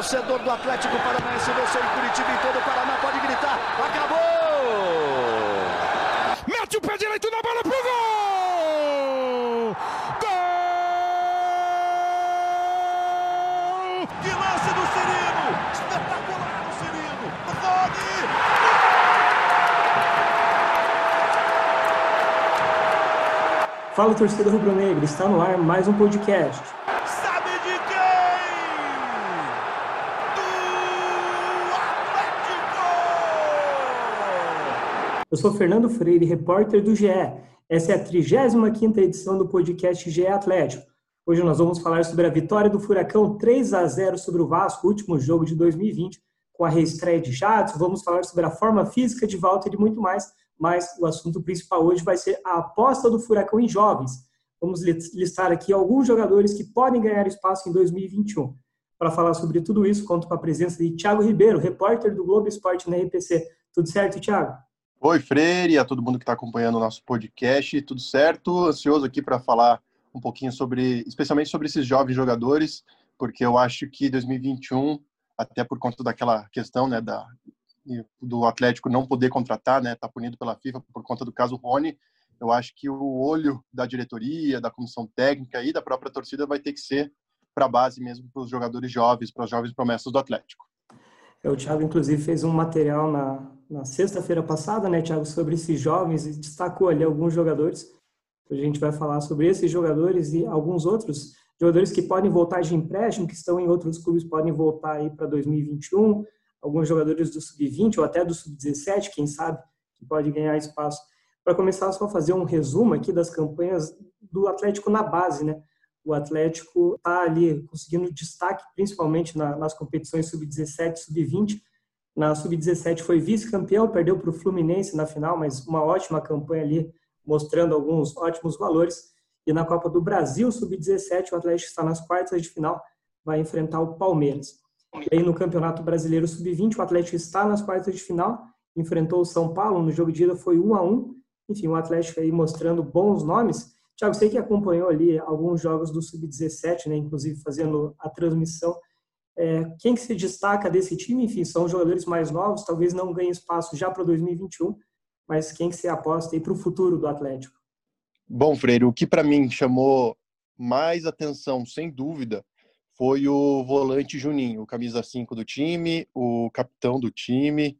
torcedor do Atlético Paranaense venceu em Curitiba e todo o Paraná pode gritar. Acabou! Mete o pé direito na bola pro gol! Gol! Que lance do Cirino! Espetacular o Cirino! Rony! Fala torcida rubro-negra, está no ar mais um podcast. Eu sou Fernando Freire, repórter do GE. Essa é a 35ª edição do podcast GE Atlético. Hoje nós vamos falar sobre a vitória do Furacão 3 a 0 sobre o Vasco, último jogo de 2020, com a reestreia de Jadson. Vamos falar sobre a forma física de Walter e muito mais, mas o assunto principal hoje vai ser a aposta do Furacão em jovens. Vamos listar aqui alguns jogadores que podem ganhar espaço em 2021. Para falar sobre tudo isso, conto com a presença de Thiago Ribeiro, repórter do Globo Esporte na RPC. Tudo certo, Thiago? Oi, Freire, a todo mundo que está acompanhando o nosso podcast, tudo certo? Ansioso aqui para falar um pouquinho sobre, especialmente sobre esses jovens jogadores, porque eu acho que 2021, até por conta daquela questão, né, da do Atlético não poder contratar, né, tá punido pela FIFA por conta do caso Rony, eu acho que o olho da diretoria, da comissão técnica e da própria torcida vai ter que ser para a base mesmo para os jogadores jovens, para os jovens promessas do Atlético. O Thiago, inclusive, fez um material na, na sexta-feira passada, né, Thiago, sobre esses jovens e destacou ali alguns jogadores. A gente vai falar sobre esses jogadores e alguns outros jogadores que podem voltar de empréstimo, que estão em outros clubes, podem voltar aí para 2021. Alguns jogadores do sub-20 ou até do sub-17, quem sabe, que pode ganhar espaço. Para começar, só fazer um resumo aqui das campanhas do Atlético na base, né? O Atlético está ali conseguindo destaque, principalmente na, nas competições sub-17 sub-20. Na sub-17 foi vice-campeão, perdeu para o Fluminense na final, mas uma ótima campanha ali, mostrando alguns ótimos valores. E na Copa do Brasil sub-17, o Atlético está nas quartas de final, vai enfrentar o Palmeiras. E aí no Campeonato Brasileiro sub-20, o Atlético está nas quartas de final, enfrentou o São Paulo, no jogo de ida foi 1 a 1 enfim, o Atlético aí mostrando bons nomes. Tiago, você que acompanhou ali alguns jogos do Sub-17, né, inclusive fazendo a transmissão, é, quem que se destaca desse time? Enfim, são jogadores mais novos, talvez não ganhem espaço já para 2021, mas quem que você aposta aí para o futuro do Atlético? Bom, Freire, o que para mim chamou mais atenção, sem dúvida, foi o volante Juninho, o camisa 5 do time, o capitão do time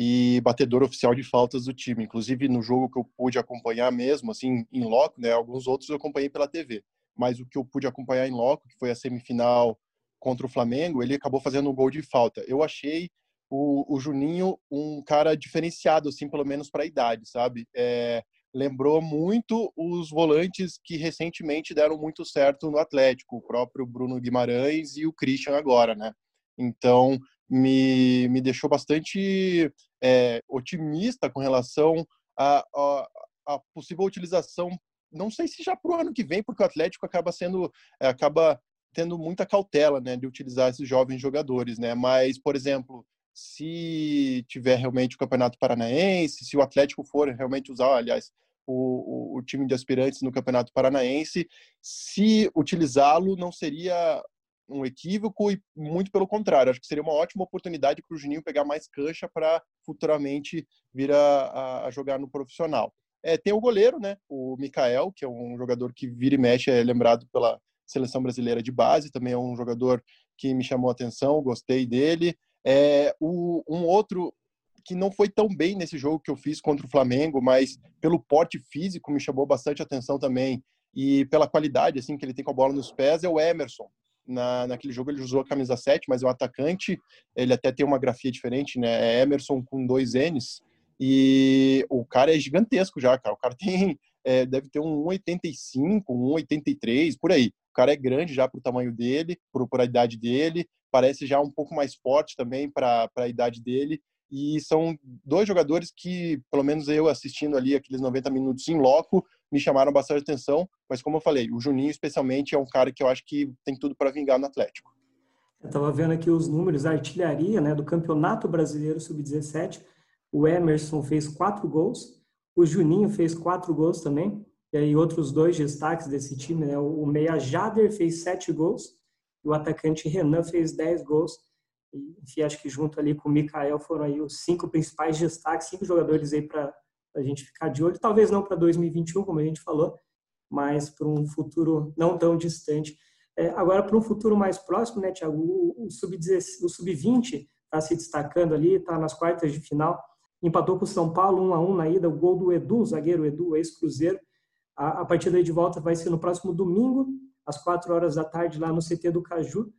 e batedor oficial de faltas do time. Inclusive, no jogo que eu pude acompanhar mesmo, assim, em loco, né? Alguns outros eu acompanhei pela TV. Mas o que eu pude acompanhar em loco, que foi a semifinal contra o Flamengo, ele acabou fazendo um gol de falta. Eu achei o, o Juninho um cara diferenciado, assim, pelo menos para a idade, sabe? É, lembrou muito os volantes que recentemente deram muito certo no Atlético, o próprio Bruno Guimarães e o Christian agora, né? Então, me, me deixou bastante é, otimista com relação à, à, possível utilização, não sei se já para o ano que vem, porque o Atlético acaba sendo, é, acaba tendo muita cautela, né, de utilizar esses jovens jogadores, né, mas, por exemplo, se tiver realmente o Campeonato Paranaense, se o Atlético for realmente usar, aliás, o, o, o time de aspirantes no Campeonato Paranaense, se utilizá-lo não seria um equívoco e muito pelo contrário. Acho que seria uma ótima oportunidade para o Juninho pegar mais cancha para futuramente vir a, a, jogar no profissional. É, tem o goleiro, né? O Mikael, que é um jogador que vira e mexe, é lembrado pela seleção brasileira de base, também é um jogador que me chamou a atenção, gostei dele. É, o, um outro que não foi tão bem nesse jogo que eu fiz contra o Flamengo, mas pelo porte físico me chamou bastante atenção também e pela qualidade assim que ele tem com a bola nos pés é o Emerson, na, naquele jogo ele usou a camisa 7, mas é um atacante, ele até tem uma grafia diferente, né? É Emerson com dois N's. E o cara é gigantesco já, cara. O cara tem, é, deve ter um 1,85, um 1,83, por aí. O cara é grande já para o tamanho dele, para a idade dele. Parece já um pouco mais forte também para a idade dele. E são dois jogadores que, pelo menos eu assistindo ali aqueles 90 minutos em loco, me chamaram bastante atenção, mas como eu falei, o Juninho especialmente é um cara que eu acho que tem tudo para vingar no Atlético. Eu estava vendo aqui os números, artilharia né, do Campeonato Brasileiro Sub-17. O Emerson fez quatro gols, o Juninho fez quatro gols também, e aí outros dois destaques desse time, né, o Meia Jader fez sete gols, e o atacante Renan fez dez gols. enfim, acho que junto ali com o Mikael foram aí os cinco principais destaques, cinco jogadores aí para a gente ficar de olho. Talvez não para 2021, como a gente falou, mas para um futuro não tão distante. É, agora, para um futuro mais próximo, né, Tiago, o, o Sub-20 está se destacando ali, está nas quartas de final, empatou com o São Paulo 1 a 1 na ida, o gol do Edu, zagueiro Edu, ex-Cruzeiro. A, a partida de volta vai ser no próximo domingo, às 4 horas da tarde, lá no CT do Caju.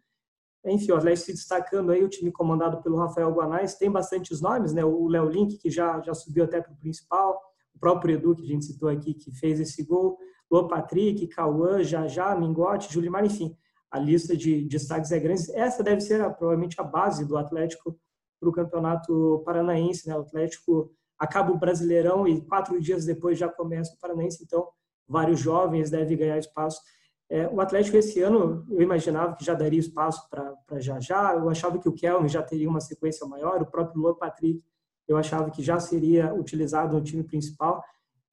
Enfim, o Atlético se destacando aí, o time comandado pelo Rafael Guanais, tem bastantes nomes, né? O Léo Link, que já, já subiu até para o principal, o próprio Edu, que a gente citou aqui, que fez esse gol, Luan Patrick, Cauã, Jajá, Mingote, Julimar, enfim, a lista de destaques é grande. Essa deve ser provavelmente a base do Atlético para o Campeonato Paranaense, né? O Atlético acaba o Brasileirão e quatro dias depois já começa o Paranaense, então vários jovens devem ganhar espaço. É, o Atlético esse ano, eu imaginava que já daria espaço para Jajá, eu achava que o Kelvin já teria uma sequência maior, o próprio Luan Patrick, eu achava que já seria utilizado no time principal.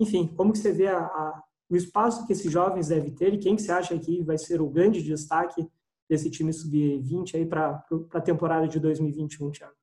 Enfim, como que você vê a, a o espaço que esses jovens devem ter e quem que você acha que vai ser o grande destaque desse time sub-20 aí para a temporada de 2021, Thiago?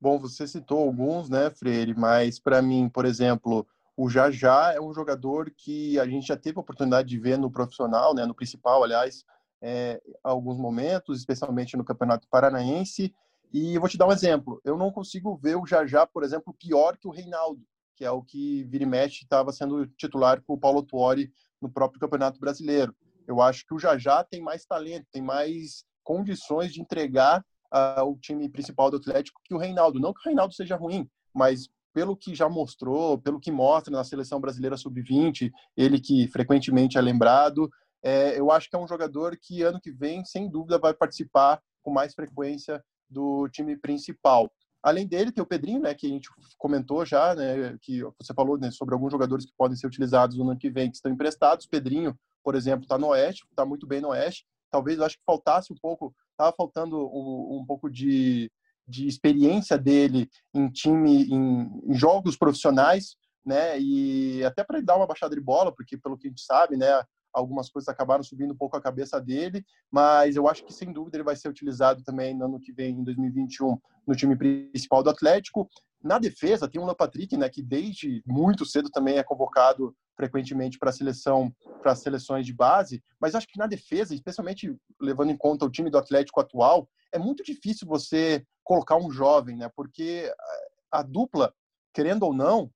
Bom, você citou alguns, né, Freire, mas para mim, por exemplo, o Jajá é um jogador que a gente já teve a oportunidade de ver no profissional, né, no principal, aliás, é, alguns momentos, especialmente no Campeonato Paranaense. E eu vou te dar um exemplo. Eu não consigo ver o Jajá, por exemplo, pior que o Reinaldo que é o que vira e mexe estava sendo titular com o Paulo Tuori no próprio Campeonato Brasileiro. Eu acho que o Jajá tem mais talento, tem mais condições de entregar uh, o time principal do Atlético que o Reinaldo. Não que o Reinaldo seja ruim, mas pelo que já mostrou, pelo que mostra na seleção brasileira sub-20, ele que frequentemente é lembrado, é, eu acho que é um jogador que ano que vem, sem dúvida, vai participar com mais frequência do time principal. Além dele, tem o Pedrinho, né, que a gente comentou já, né, que você falou né, sobre alguns jogadores que podem ser utilizados no ano que vem, que estão emprestados. Pedrinho, por exemplo, está no Oeste, está muito bem no Oeste. Talvez eu acho que faltasse um pouco, estava faltando um, um, pouco de, de experiência dele em time, em, em jogos profissionais, né, e até para ele dar uma baixada de bola, porque pelo que a gente sabe, né, algumas coisas acabaram subindo um pouco a cabeça dele, mas eu acho que sem dúvida ele vai ser utilizado também no ano que vem, em 2021, no time principal do Atlético. Na defesa, tem o Patrick, né, que desde muito cedo também é convocado frequentemente para seleção, para seleções de base, mas acho que na defesa, especialmente levando em conta o time do Atlético atual, é muito difícil você colocar um jovem, né? Porque a dupla, querendo ou não,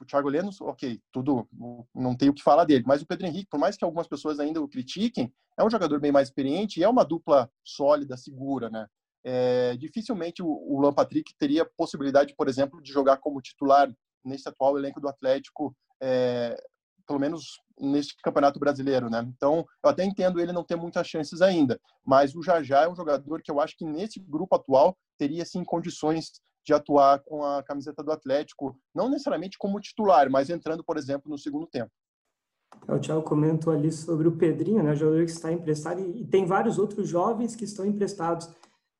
o Thiago Lemos, ok, tudo, não tenho o que falar dele, mas o Pedro Henrique, por mais que algumas pessoas ainda o critiquem, é um jogador bem mais experiente e é uma dupla sólida, segura, né? É, dificilmente o, o Luan Patrick teria possibilidade, por exemplo, de jogar como titular nesse atual elenco do Atlético, é, pelo menos neste campeonato brasileiro, né? Então, eu até entendo ele não ter muitas chances ainda, mas o Jajá é um jogador que eu acho que nesse grupo atual teria sim condições de atuar com a camiseta do Atlético, não necessariamente como titular, mas entrando, por exemplo, no segundo tempo. É, o Thiago comentou ali sobre o Pedrinho, né, jogador que está emprestado, e, tem vários outros jovens que estão emprestados.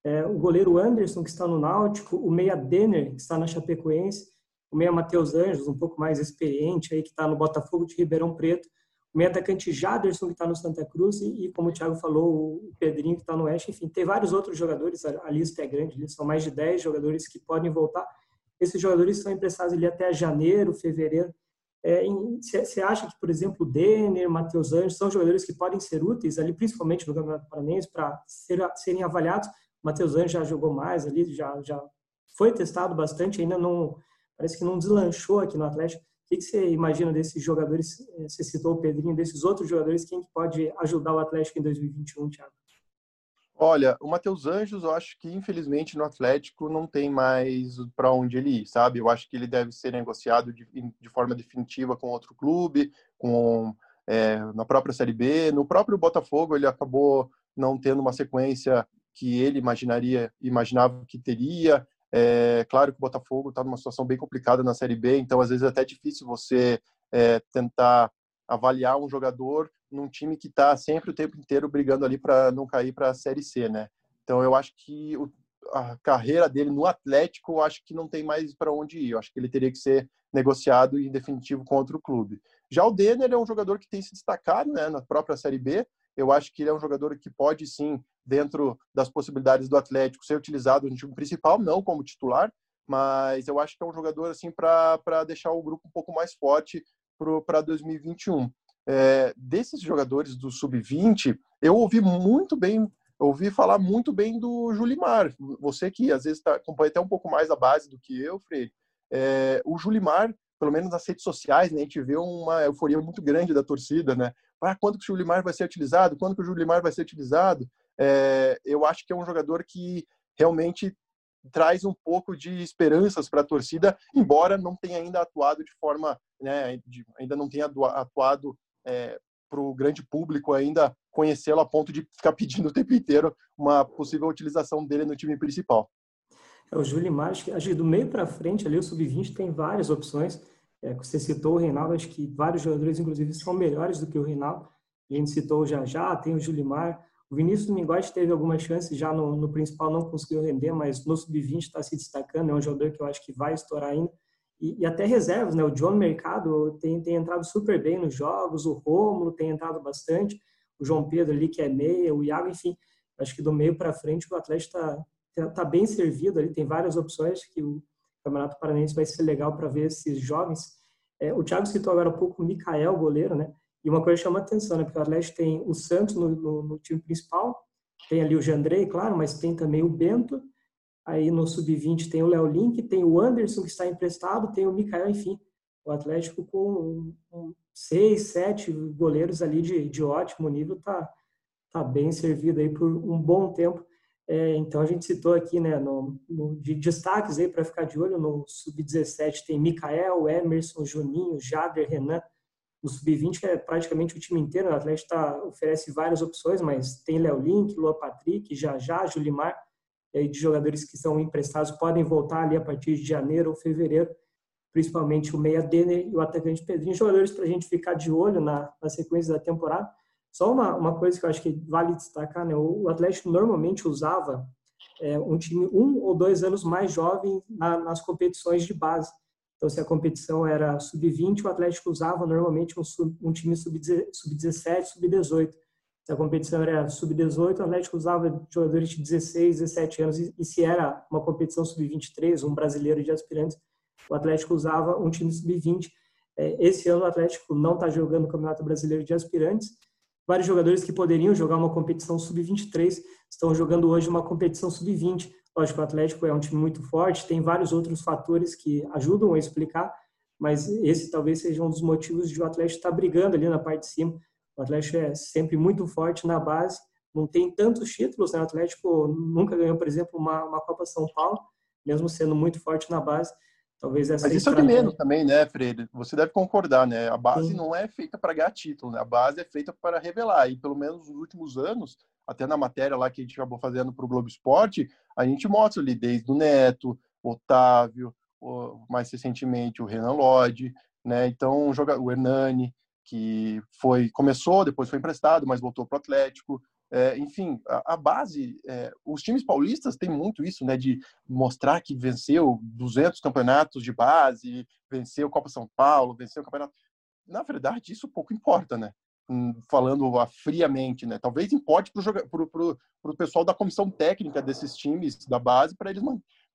É, o goleiro Anderson, que está no Náutico, o meia Denner, que está na Chapecoense, o meia Matheus Anjos, um pouco mais experiente, aí, que está no Botafogo de Ribeirão Preto, o meio atacante Jaderson, que está no Santa Cruz, e, e, como o Thiago falou, o Pedrinho, que está no Oeste. Enfim, tem vários outros jogadores, a, a lista é grande, são mais de 10 jogadores que podem voltar. Esses jogadores são emprestados ali até janeiro, fevereiro. Você é, acha que, por exemplo, o Denner, Matheus Anjos, são jogadores que podem ser úteis ali, principalmente no Campeonato Paranense, para ser, serem avaliados? Matheus Anjos já jogou mais ali, já, já foi testado bastante, ainda não, parece que não deslanchou aqui no Atlético. O que você imagina desses jogadores? Eh, você citou o Pedrinho, desses outros jogadores, quem pode ajudar o Atlético em 2021, Thiago? Olha, o Matheus Anjos, eu acho que infelizmente no Atlético não tem mais para onde ele ir, sabe? Eu acho que ele deve ser negociado de, de forma definitiva com outro clube, com é, na própria Série B. No próprio Botafogo, ele acabou não tendo uma sequência que ele imaginaria, imaginava que teria. É claro que o Botafogo está numa situação bem complicada na Série B, então às vezes é até difícil você é, tentar avaliar um jogador num time que está sempre o tempo inteiro brigando ali para não cair para a Série C, né? Então eu acho que o, a carreira dele no Atlético, eu acho que não tem mais para onde ir. Eu acho que ele teria que ser negociado em definitivo com outro clube. Já o Denner é um jogador que tem se destacado né, na própria Série B. Eu acho que ele é um jogador que pode sim, dentro das possibilidades do Atlético, ser utilizado no time principal, não como titular, mas eu acho que é um jogador assim para deixar o grupo um pouco mais forte para 2021. É, desses jogadores do sub-20, eu ouvi muito bem, ouvi falar muito bem do Julimar. Você que às vezes tá, acompanha até um pouco mais a base do que eu, Freire. É, o Julimar, pelo menos nas redes sociais, né, a gente vê uma euforia muito grande da torcida, né? Ah, quando que o Julimar vai ser utilizado? Quando que o Julimar vai ser utilizado? É, eu acho que é um jogador que realmente traz um pouco de esperanças para a torcida, embora não tenha ainda atuado de forma, né, de, ainda não tenha atuado é, para o grande público ainda conhecê-lo a ponto de ficar pedindo o tempo inteiro uma possível utilização dele no time principal. É, o Julimar, acho que do meio para frente ali, o sub-20 tem várias opções. É, você citou o Reinaldo, acho que vários jogadores, inclusive, são melhores do que o Reinaldo. A gente citou já já, tem o Julimar. O Vinícius Mingotti teve algumas chances já no, no principal, não conseguiu render, mas no sub-20 está se destacando. É um jogador que eu acho que vai estourar ainda. E, e, até reservas, né? O John Mercado tem, tem entrado super bem nos jogos, o Romulo tem entrado bastante, o João Pedro ali que é meia, o Iago, enfim. Acho que do meio para frente o Atlético está tá, tá bem servido ali, tem várias opções que o Campeonato Paranense vai ser legal para ver esses jovens. É, o Thiago citou agora há pouco o Mikael, goleiro, né? E uma coisa chama atenção, né? Porque o Atlético tem o Santos no, no, no time principal, tem ali o Jandrei, claro, mas tem também o Bento. Aí no sub-20 tem o Léo Link, tem o Anderson que está emprestado, tem o Mikael, enfim. O Atlético com um, seis, sete goleiros ali de, de ótimo nível tá, tá bem servido aí por um bom tempo. É, então a gente citou aqui, né, no, no de destaques aí para ficar de olho no sub-17 tem Mikael, Emerson, Juninho, Jader, Renan. O sub-20 é praticamente o time inteiro. O Atlético tá, oferece várias opções, mas tem Léo Link, Lua Patrick, Jajá, Julimar, de jogadores que são emprestados podem voltar ali a partir de janeiro ou fevereiro, principalmente o meia Denner e o atacante Pedrinho, jogadores para a gente ficar de olho na, na sequência da temporada. Só uma, uma coisa que eu acho que vale destacar, né? O Atlético normalmente usava é, um time um ou dois anos mais jovem na, nas competições de base. Então, se a competição era sub-20, o Atlético usava normalmente um, sub, um time sub-17, sub-18. Se a competição era sub-18, o Atlético usava jogadores de 16, 17 anos. E, e se era uma competição sub-23, um brasileiro de aspirantes, o Atlético usava um time sub-20. É, esse ano o Atlético não está jogando o Campeonato Brasileiro de Aspirantes, vários jogadores que poderiam jogar uma competição sub-23 estão jogando hoje uma competição sub-20. Lógico, o Atlético é um time muito forte, tem vários outros fatores que ajudam a explicar, mas esse talvez seja um dos motivos de o Atlético estar brigando ali na parte de cima. O Atlético é sempre muito forte na base, não tem tantos títulos, né? O Atlético nunca ganhou, por exemplo, uma, uma Copa São Paulo, mesmo sendo muito forte na base. Talvez essa Mas isso é de menos também, né, Freire? Você deve concordar, né? A base Sim. não é feita para ganhar título, né? A base é feita para revelar. E pelo menos nos últimos anos, até na matéria lá que a gente acabou fazendo para o Globo Esporte, a gente mostra ali desde o Neto, Otávio, mais recentemente o Renan Lodge, né? Então o Hernani, que foi começou, depois foi emprestado, mas voltou para o Atlético. É, enfim, a, a base, é, os times paulistas têm muito isso, né, de mostrar que venceu 200 campeonatos de base, venceu Copa São Paulo, venceu o campeonato. Na verdade, isso pouco importa, né? Hum, falando friamente, né? Talvez importe para o pessoal da comissão técnica desses times da base para eles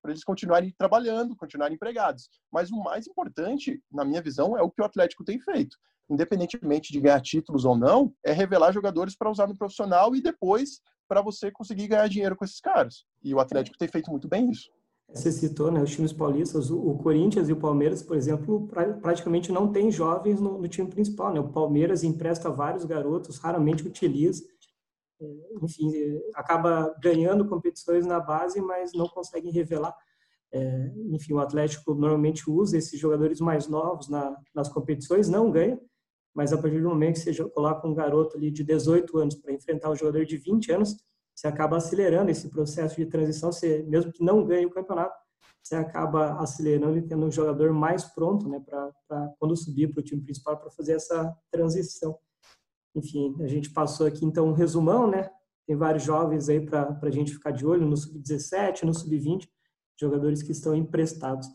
para eles continuarem trabalhando, continuarem empregados. Mas o mais importante, na minha visão, é o que o Atlético tem feito independentemente de ganhar títulos ou não, é revelar jogadores para usar no profissional e depois para você conseguir ganhar dinheiro com esses caras. E o Atlético tem feito muito bem isso. Você citou, né, os times paulistas, o Corinthians e o Palmeiras, por exemplo, praticamente não tem jovens no, no time principal, né? O Palmeiras empresta vários garotos, raramente utiliza. Enfim, acaba ganhando competições na base, mas não consegue revelar. É, enfim, o Atlético normalmente usa esses jogadores mais novos na, nas competições, não ganha, mas a partir do momento que você coloca um garoto ali de 18 anos para enfrentar um jogador de 20 anos, você acaba acelerando esse processo de transição, você, mesmo que não ganhe o campeonato, você acaba acelerando e tendo um jogador mais pronto né, para quando subir para o time principal para fazer essa transição. Enfim, a gente passou aqui então um resumão, né? Tem vários jovens aí para a gente ficar de olho no sub-17, no sub-20, jogadores que estão emprestados.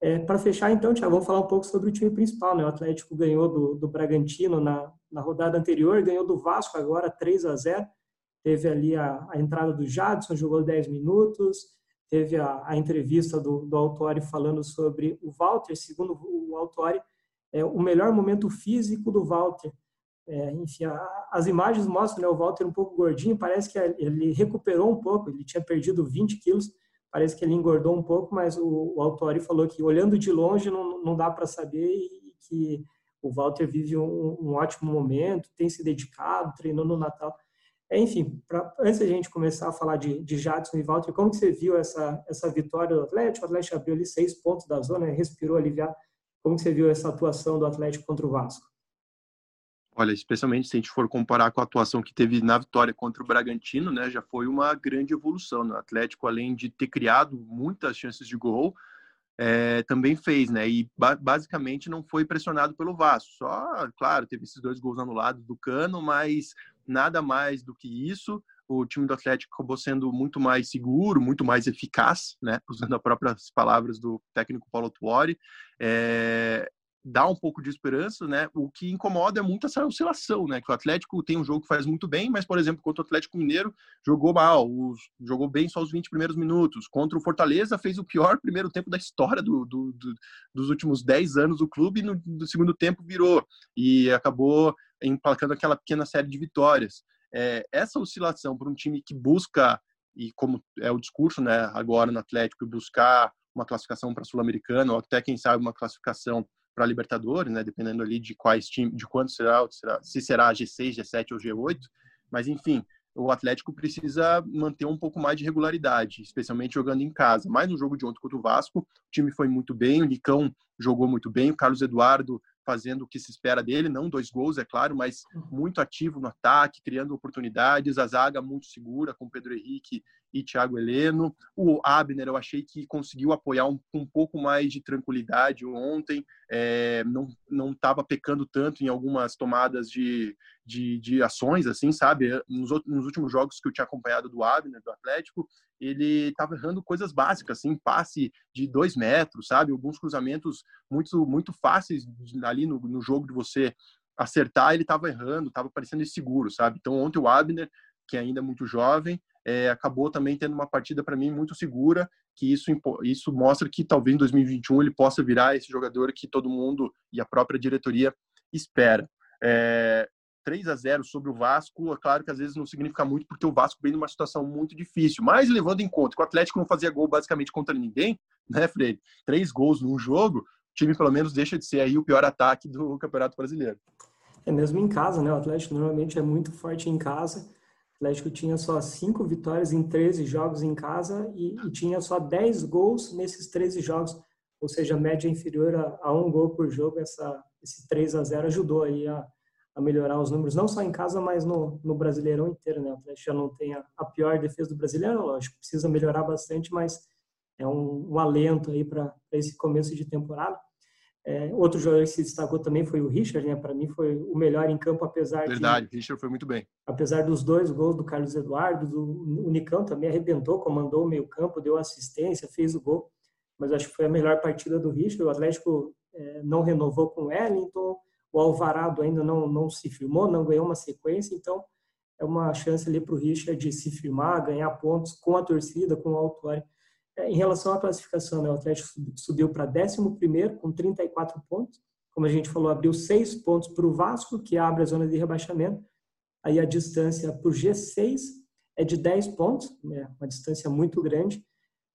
É, para fechar, então, Tiago, vamos falar um pouco sobre o time principal. Né? O Atlético ganhou do, do Bragantino na, na rodada anterior, ganhou do Vasco agora 3 a 0 Teve ali a, a entrada do Jadson, jogou 10 minutos. Teve a, a entrevista do, do Autori falando sobre o Walter, segundo o Autori, é o melhor momento físico do Walter. É, enfim, a, as imagens mostram né, o Walter um pouco gordinho, parece que ele recuperou um pouco, ele tinha perdido 20 quilos, parece que ele engordou um pouco, mas o, o Autori falou que olhando de longe não, não dá para saber e que o Walter vive um, um, ótimo momento, tem se dedicado, treinou no Natal. É, enfim, pra, antes da gente começar a falar de, de Jadson e Walter, como que você viu essa, essa vitória do Atlético? O Atlético abriu ali seis pontos da zona, respirou aliviado. Como que você viu essa atuação do Atlético contra o Vasco? Olha, especialmente se a gente for comparar com a atuação que teve na vitória contra o Bragantino, né, já foi uma grande evolução. Né? O Atlético, além de ter criado muitas chances de gol, é, também fez, né? E ba basicamente não foi pressionado pelo Vasco. Só, claro, teve esses dois gols anulados do Cano, mas nada mais do que isso. O time do Atlético acabou sendo muito mais seguro, muito mais eficaz, né? Usando as próprias palavras do técnico Paulo Tuori. É, dá um pouco de esperança, né? O que incomoda é muito essa oscilação, né? Que o Atlético tem um jogo que faz muito bem, mas, por exemplo, contra o Atlético Mineiro jogou mal, os, jogou bem só os 20 primeiros minutos. Contra o Fortaleza fez o pior primeiro tempo da história do, do, do dos últimos 10 anos do clube e no, no, segundo tempo virou e acabou emplacando aquela pequena série de vitórias. É, essa oscilação para um time que busca, e como é o discurso né, agora no Atlético, buscar uma classificação para a Sul-Americana, ou até, quem sabe, uma classificação para Libertadores, né? Dependendo ali de quais times, de quanto será, será, se será G6, G7 ou G8. Mas enfim, o Atlético precisa manter um pouco mais de regularidade, especialmente jogando em casa. Mas no jogo de ontem contra o Vasco, o time foi muito bem, o Nicão jogou muito bem, o Carlos Eduardo fazendo o que se espera dele, não dois gols, é claro, mas muito ativo no ataque, criando oportunidades, a zaga muito segura com Pedro Henrique e Thiago Heleno. O Abner, eu achei que conseguiu apoiar um, um pouco mais de tranquilidade ontem, é, não estava pecando tanto em algumas tomadas de, de, de ações, assim, sabe? Nos, nos, últimos jogos que eu tinha acompanhado do Abner, do Atlético, ele estava errando coisas básicas, assim, passe de dois metros, sabe? Alguns cruzamentos muito, muito fáceis ali no, no jogo de você acertar, ele estava errando, estava parecendo inseguro, sabe? Então ontem o Abner, que ainda é muito jovem, é, acabou também tendo uma partida para mim muito segura, que isso, isso mostra que talvez em 2021 ele possa virar esse jogador que todo mundo e a própria diretoria espera. É, 3 a 0 sobre o Vasco, é claro que às vezes não significa muito, porque o Vasco vem numa situação muito difícil. Mas levando em conta que o Atlético não fazia gol basicamente contra ninguém, né, Freire? Três gols num jogo, o time pelo menos deixa de ser aí o pior ataque do Campeonato Brasileiro. É mesmo em casa, né? O Atlético normalmente é muito forte em casa. Atlético tinha só cinco vitórias em 13 jogos em casa e, e tinha só 10 gols nesses 13 jogos, ou seja, média inferior a, a um gol por jogo. Essa, esse 3 a 0 ajudou aí a, a melhorar os números, não só em casa, mas no, no Brasileirão inteiro, né? O Atlético já não tem a, a pior defesa do Brasileiro, lógico, precisa melhorar bastante, mas é um, um alento aí para esse começo de temporada. É, outro jogador que se destacou também foi o Richard, né? Para mim foi o melhor em campo, apesar Verdade, o Richard foi muito bem. Apesar dos dois gols do Carlos Eduardo, do o Nicão também arrebentou, comandou o meio campo, deu assistência, fez o gol. Mas acho que foi a melhor partida do Richard. O Atlético é, não renovou com o Wellington, o Alvarado ainda não, não se firmou, não ganhou uma sequência, então é uma chance ali para o Richard de se firmar, ganhar pontos com a torcida, com o Autori. É, em relação à classificação, né, o Atlético subiu para 11 com 34 pontos. Como a gente falou, abriu seis pontos para o Vasco, que abre a zona de rebaixamento. Aí a distância para o G6 é de 10 pontos, né, uma distância muito grande.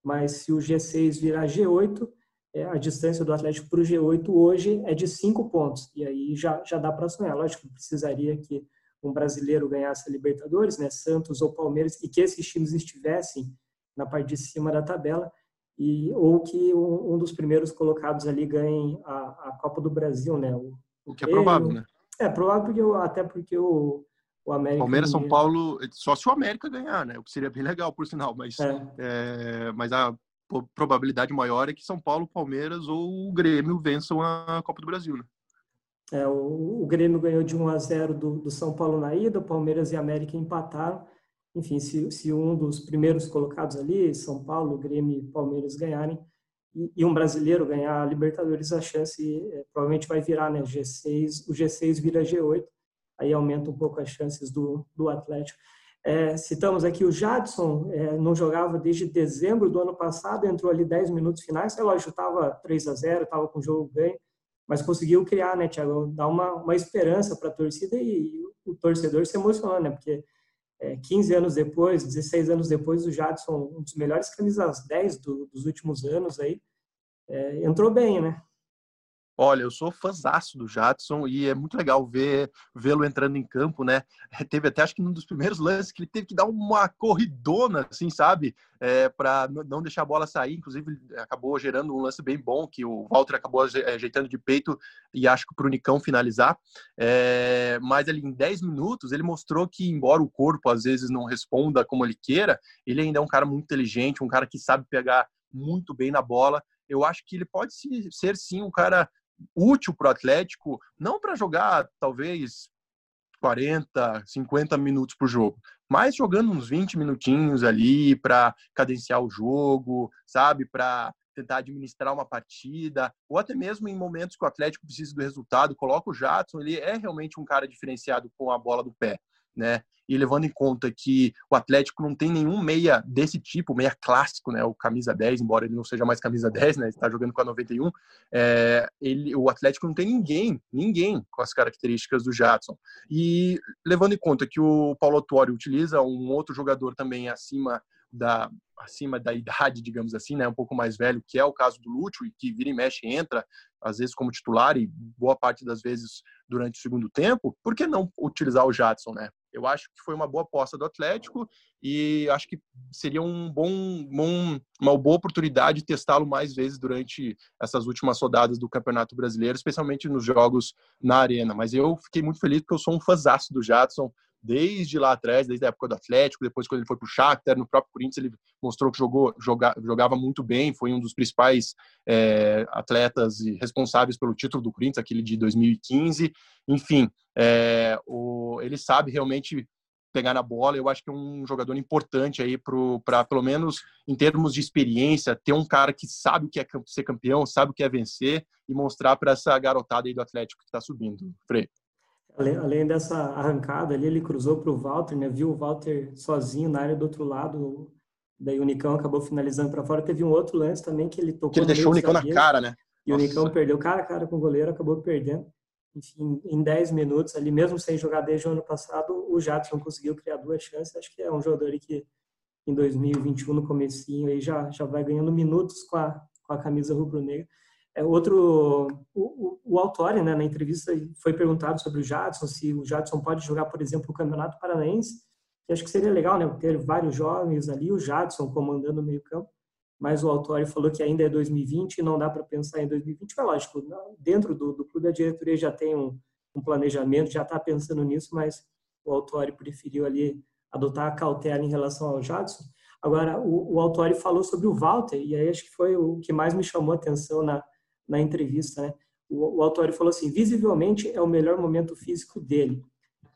Mas se o G6 virar G8, é, a distância do Atlético para o G8 hoje é de cinco pontos. E aí já, já dá para sonhar. Lógico precisaria que um brasileiro ganhasse a Libertadores, né, Santos ou Palmeiras, e que esses times estivessem na parte de cima da tabela, e, ou que um, um dos primeiros colocados ali ganhe a, a Copa do Brasil, né? O, o que é provável, né? É provável, porque, até porque o, o América. Palmeiras, São Paulo, só se o América ganhar, né? O que seria bem legal, por sinal, mas, é. É, mas a probabilidade maior é que São Paulo, Palmeiras ou o Grêmio vençam a Copa do Brasil, né? É, o, o, Grêmio ganhou de 1 a 0 do, do, São Paulo na ida, o Palmeiras e América empataram. Enfim, se, se um dos primeiros colocados ali, São Paulo, Grêmio e Palmeiras ganharem, e, e um brasileiro ganhar a Libertadores, a chance é, provavelmente vai virar, né? G6, o G6 vira G8. aí aumenta um pouco as chances do, do Atlético. É, citamos aqui o Jadson, é, não jogava desde dezembro do ano passado, entrou ali 10 minutos finais, é lógico, estava 3 a 0 estava com o jogo ganho, mas conseguiu criar, né, Thiago, dar uma, uma esperança para a torcida e, e, o torcedor se emocionou, né, porque é, 15 anos depois, 16 anos depois, o Jadson, um dos melhores camisas 10 do, dos últimos anos aí, é, entrou bem, né? Olha, eu sou fãzaço do Jadson e é muito legal ver vê-lo entrando em campo, né? Teve até acho que um dos primeiros lances que ele teve que dar uma corridona, assim, sabe? É, para não deixar a bola sair. Inclusive, acabou gerando um lance bem bom que o Walter acabou ajeitando de peito e acho que para o Nicão finalizar. É, mas ali em 10 minutos ele mostrou que, embora o corpo às vezes não responda como ele queira, ele ainda é um cara muito inteligente, um cara que sabe pegar muito bem na bola eu acho que ele pode ser sim um cara útil para o Atlético, não para jogar talvez 40, 50 minutos por jogo, mas jogando uns 20 minutinhos ali para cadenciar o jogo, sabe? Para tentar administrar uma partida, ou até mesmo em momentos que o Atlético precisa do resultado, coloca o Jadson, ele é realmente um cara diferenciado com a bola do pé né? E levando em conta que o Atlético não tem nenhum meia desse tipo, meia clássico, né? O camisa 10, embora ele não seja mais camisa 10, né? Está jogando com a 91. É, ele, o Atlético não tem ninguém, ninguém com as características do Jadson. E levando em conta que o Paulo Tuori utiliza um outro jogador também acima da acima da idade, digamos assim, né, um pouco mais velho, que é o caso do Lúcio, e que vira e mexe entra, às vezes como titular e boa parte das vezes durante o segundo tempo, por que não utilizar o Jadson, né? Eu acho que foi uma boa aposta do Atlético e acho que seria um bom, bom uma boa oportunidade testá-lo mais vezes durante essas últimas rodadas do Campeonato Brasileiro, especialmente nos jogos na arena. Mas eu fiquei muito feliz porque eu sou um fãzaço do Jadson, desde lá atrás, desde a época do Atlético, depois quando ele foi para o Shakhtar, no próprio Corinthians ele mostrou que jogou, joga, jogava muito bem, foi um dos principais é, atletas e responsáveis pelo título do Corinthians, aquele de 2015. Enfim, é, o, ele sabe realmente pegar na bola. Eu acho que é um jogador importante aí para, pelo menos em termos de experiência, ter um cara que sabe o que é ser campeão, sabe o que é vencer e mostrar para essa garotada aí do Atlético que está subindo. Frei. Além, além, dessa arrancada ali, ele cruzou para o Walter, né? Viu o Walter sozinho na área do outro lado. Daí o Nicão acabou finalizando para fora. Teve um outro lance também que ele tocou. Que ele deixou o Nicão na cara, né? E Nossa. o Nicão perdeu cara a cara com o goleiro, acabou perdendo. Enfim, em 10 minutos ali, mesmo sem jogar desde o ano passado, o Jadson conseguiu criar duas chances. Acho que é um jogador que em 2021, no comecinho, aí já, já vai ganhando minutos com a, com a camisa rubro-negra. É, outro, o, o, Autori, né, na entrevista, foi perguntado sobre o Jadson, se o Jadson pode jogar, por exemplo, o Campeonato Paranaense. Acho que seria legal, né, ter vários jovens ali, o Jadson comandando o meio campo, mas o Autori falou que ainda é 2020 e não dá para pensar em 2020. É lógico, dentro do, do clube a diretoria já tem um, um planejamento, já está pensando nisso, mas o Autori preferiu ali adotar a cautela em relação ao Jadson. Agora, o, o falou sobre o Walter, e aí acho que foi o que mais me chamou a atenção na, na entrevista, né? O, o autor falou assim, visivelmente é o melhor momento físico dele.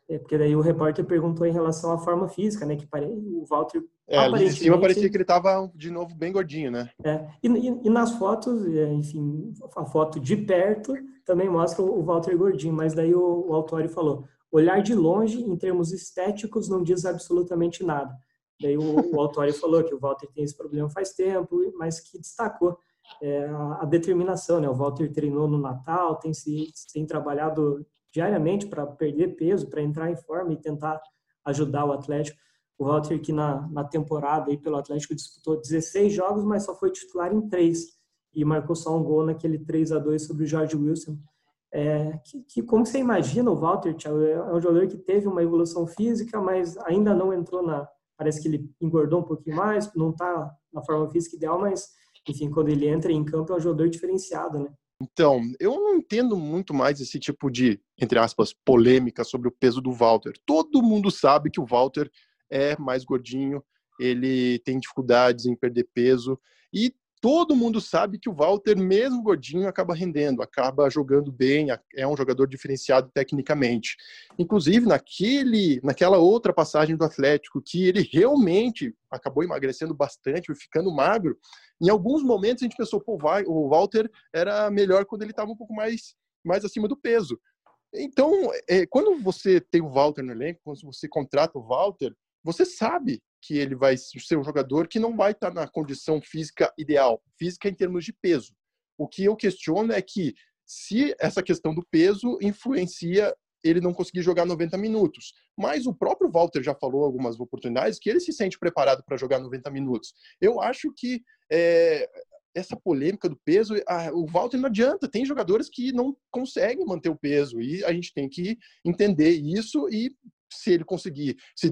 É, porque daí o repórter perguntou em relação à forma física, né? Que pare... o Walter é, de cima parecia que ele estava de novo bem gordinho, né? É, e, e, e, nas fotos, é, enfim, a foto de perto também mostra o Walter gordinho, mas daí o, o Autori falou, olhar de longe, em termos estéticos, não diz absolutamente nada. Daí o, o Autori falou que o Walter tem esse problema faz tempo, mas que destacou é, a, determinação, né? O Walter treinou no Natal, tem se tem trabalhado diariamente para perder peso, para entrar em forma e tentar ajudar o Atlético. O Walter que na, na temporada aí pelo Atlético disputou 16 jogos, mas só foi titular em três e marcou só um gol naquele 3 a 2 sobre o George Wilson. É, que, que, como você imagina o Walter, Thiago, é um jogador que teve uma evolução física, mas ainda não entrou na. Parece que ele engordou um pouquinho mais, não está na forma física ideal, mas enfim, quando ele entra em campo é um jogador diferenciado, né? Então, eu não entendo muito mais esse tipo de, entre aspas, polêmica sobre o peso do Walter. Todo mundo sabe que o Walter é mais gordinho, ele tem dificuldades em perder peso e todo mundo sabe que o Walter, mesmo gordinho, acaba rendendo, acaba jogando bem, é um jogador diferenciado tecnicamente. Inclusive, naquele, naquela outra passagem do Atlético, que ele realmente acabou emagrecendo bastante, ficando magro, em alguns momentos a gente pensou, pô, o Walter era melhor quando ele estava um pouco mais, mais acima do peso. Então, é, quando você tem o Walter no elenco, quando você contrata o Walter, você sabe que ele vai ser um jogador que não vai estar na condição física ideal, física em termos de peso. O que eu questiono é que se essa questão do peso influencia ele não conseguir jogar 90 minutos. Mas o próprio Walter já falou algumas oportunidades que ele se sente preparado para jogar 90 minutos. Eu acho que é, essa polêmica do peso, a, o Walter não adianta. Tem jogadores que não conseguem manter o peso e a gente tem que entender isso e se ele conseguir se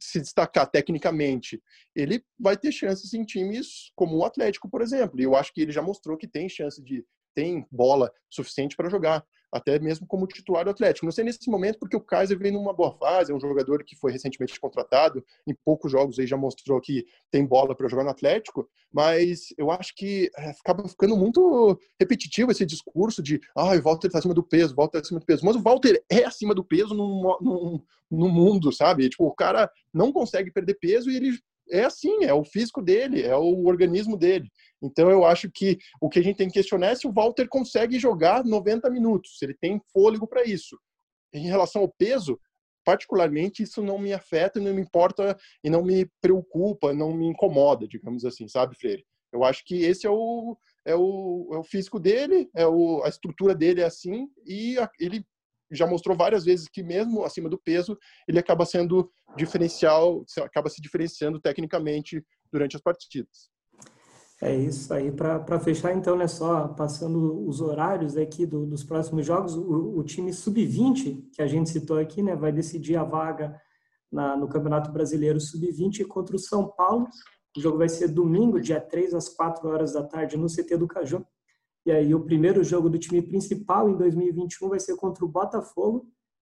se destacar tecnicamente, ele vai ter chances em times como o Atlético, por exemplo. E eu acho que ele já mostrou que tem chance de tem bola suficiente para jogar até mesmo como titular do Atlético. Não sei nesse momento porque o Kaiser vem numa boa fase, é um jogador que foi recentemente contratado, em poucos jogos aí já mostrou que tem bola para jogar no Atlético, mas eu acho que é, acaba ficando muito repetitivo esse discurso de ah, o Walter está acima do peso, o Walter está acima do peso. Mas o Walter é acima do peso no, no, no mundo, sabe? Tipo, o cara não consegue perder peso e ele é assim, é o físico dele, é o organismo dele. Então eu acho que o que a gente tem que questionar é se o Walter consegue jogar 90 minutos, se ele tem fôlego para isso. Em relação ao peso, particularmente isso não me afeta, não me importa e não me preocupa, não me incomoda, digamos assim, sabe, Freire? Eu acho que esse é o, é o, é o físico dele, é o, a estrutura dele é assim e a, ele já mostrou várias vezes que mesmo acima do peso, ele acaba sendo diferencial, acaba se diferenciando tecnicamente durante as partidas. É isso aí. Para fechar, então, né, só passando os horários aqui do, dos próximos jogos, o, o time sub-20, que a gente citou aqui, né, vai decidir a vaga na, no Campeonato Brasileiro sub-20 contra o São Paulo. O jogo vai ser domingo, dia 3 às 4 horas da tarde, no CT do Caju. E aí o primeiro jogo do time principal em 2021 vai ser contra o Botafogo,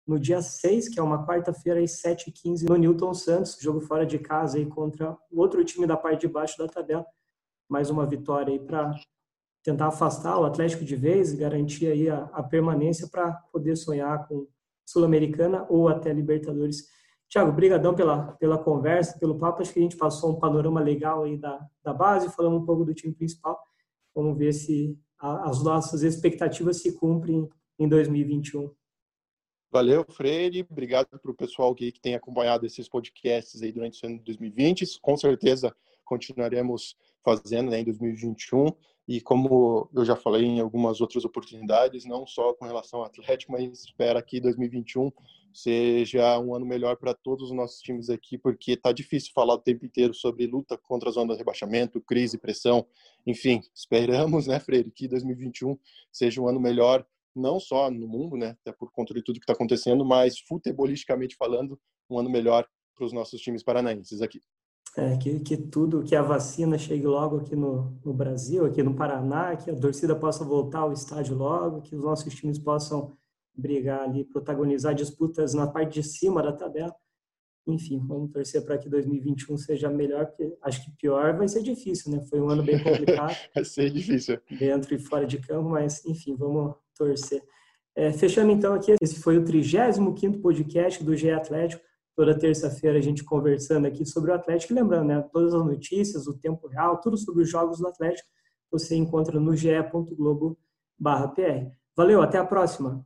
no dia 6, que é uma quarta-feira, às 7h15, no Newton Santos, jogo fora de casa aí contra o outro time da parte de baixo da tabela. Mais uma vitória aí para tentar afastar o Atlético de vez garantir aí a, a permanência para poder sonhar com Sul-Americana ou até Libertadores. Tiago, brigadão pela, pela conversa, pelo papo. Acho que a gente passou um panorama legal aí da, da base, falamos um pouco do time principal. Vamos ver se as nossas expectativas se cumprem em 2021. Valeu, Freire. Obrigado para o pessoal que, que tem acompanhado esses podcasts aí durante o ano de 2020. Com certeza continuaremos fazendo né, em 2021. E como eu já falei em algumas outras oportunidades, não só com relação ao Atlético, mas espera que 2021 seja um ano melhor para todos os nossos times aqui, porque está difícil falar o tempo inteiro sobre luta contra a zona de rebaixamento, crise, pressão, enfim, esperamos, né, Freire, que 2021 seja um ano melhor, não só no mundo, né, até por conta de tudo que está acontecendo, mas futebolisticamente falando, um ano melhor para os nossos times paranaenses aqui. É, que, que tudo, que a vacina chegue logo aqui no, no Brasil, aqui no Paraná, que a torcida possa voltar ao estádio logo, que os nossos times possam brigar ali, protagonizar disputas na parte de cima da tabela. Enfim, vamos torcer para que 2021 seja melhor, porque acho que pior vai ser difícil, né? Foi um ano bem complicado. vai ser difícil. Dentro e fora de campo, mas enfim, vamos torcer. É, fechando então aqui, esse foi o 35º podcast do GE Atlético. Toda terça-feira a gente conversando aqui sobre o Atlético. E lembrando, né? Todas as notícias, o tempo real, tudo sobre os jogos do Atlético, você encontra no ge.globo.br. Valeu, até a próxima!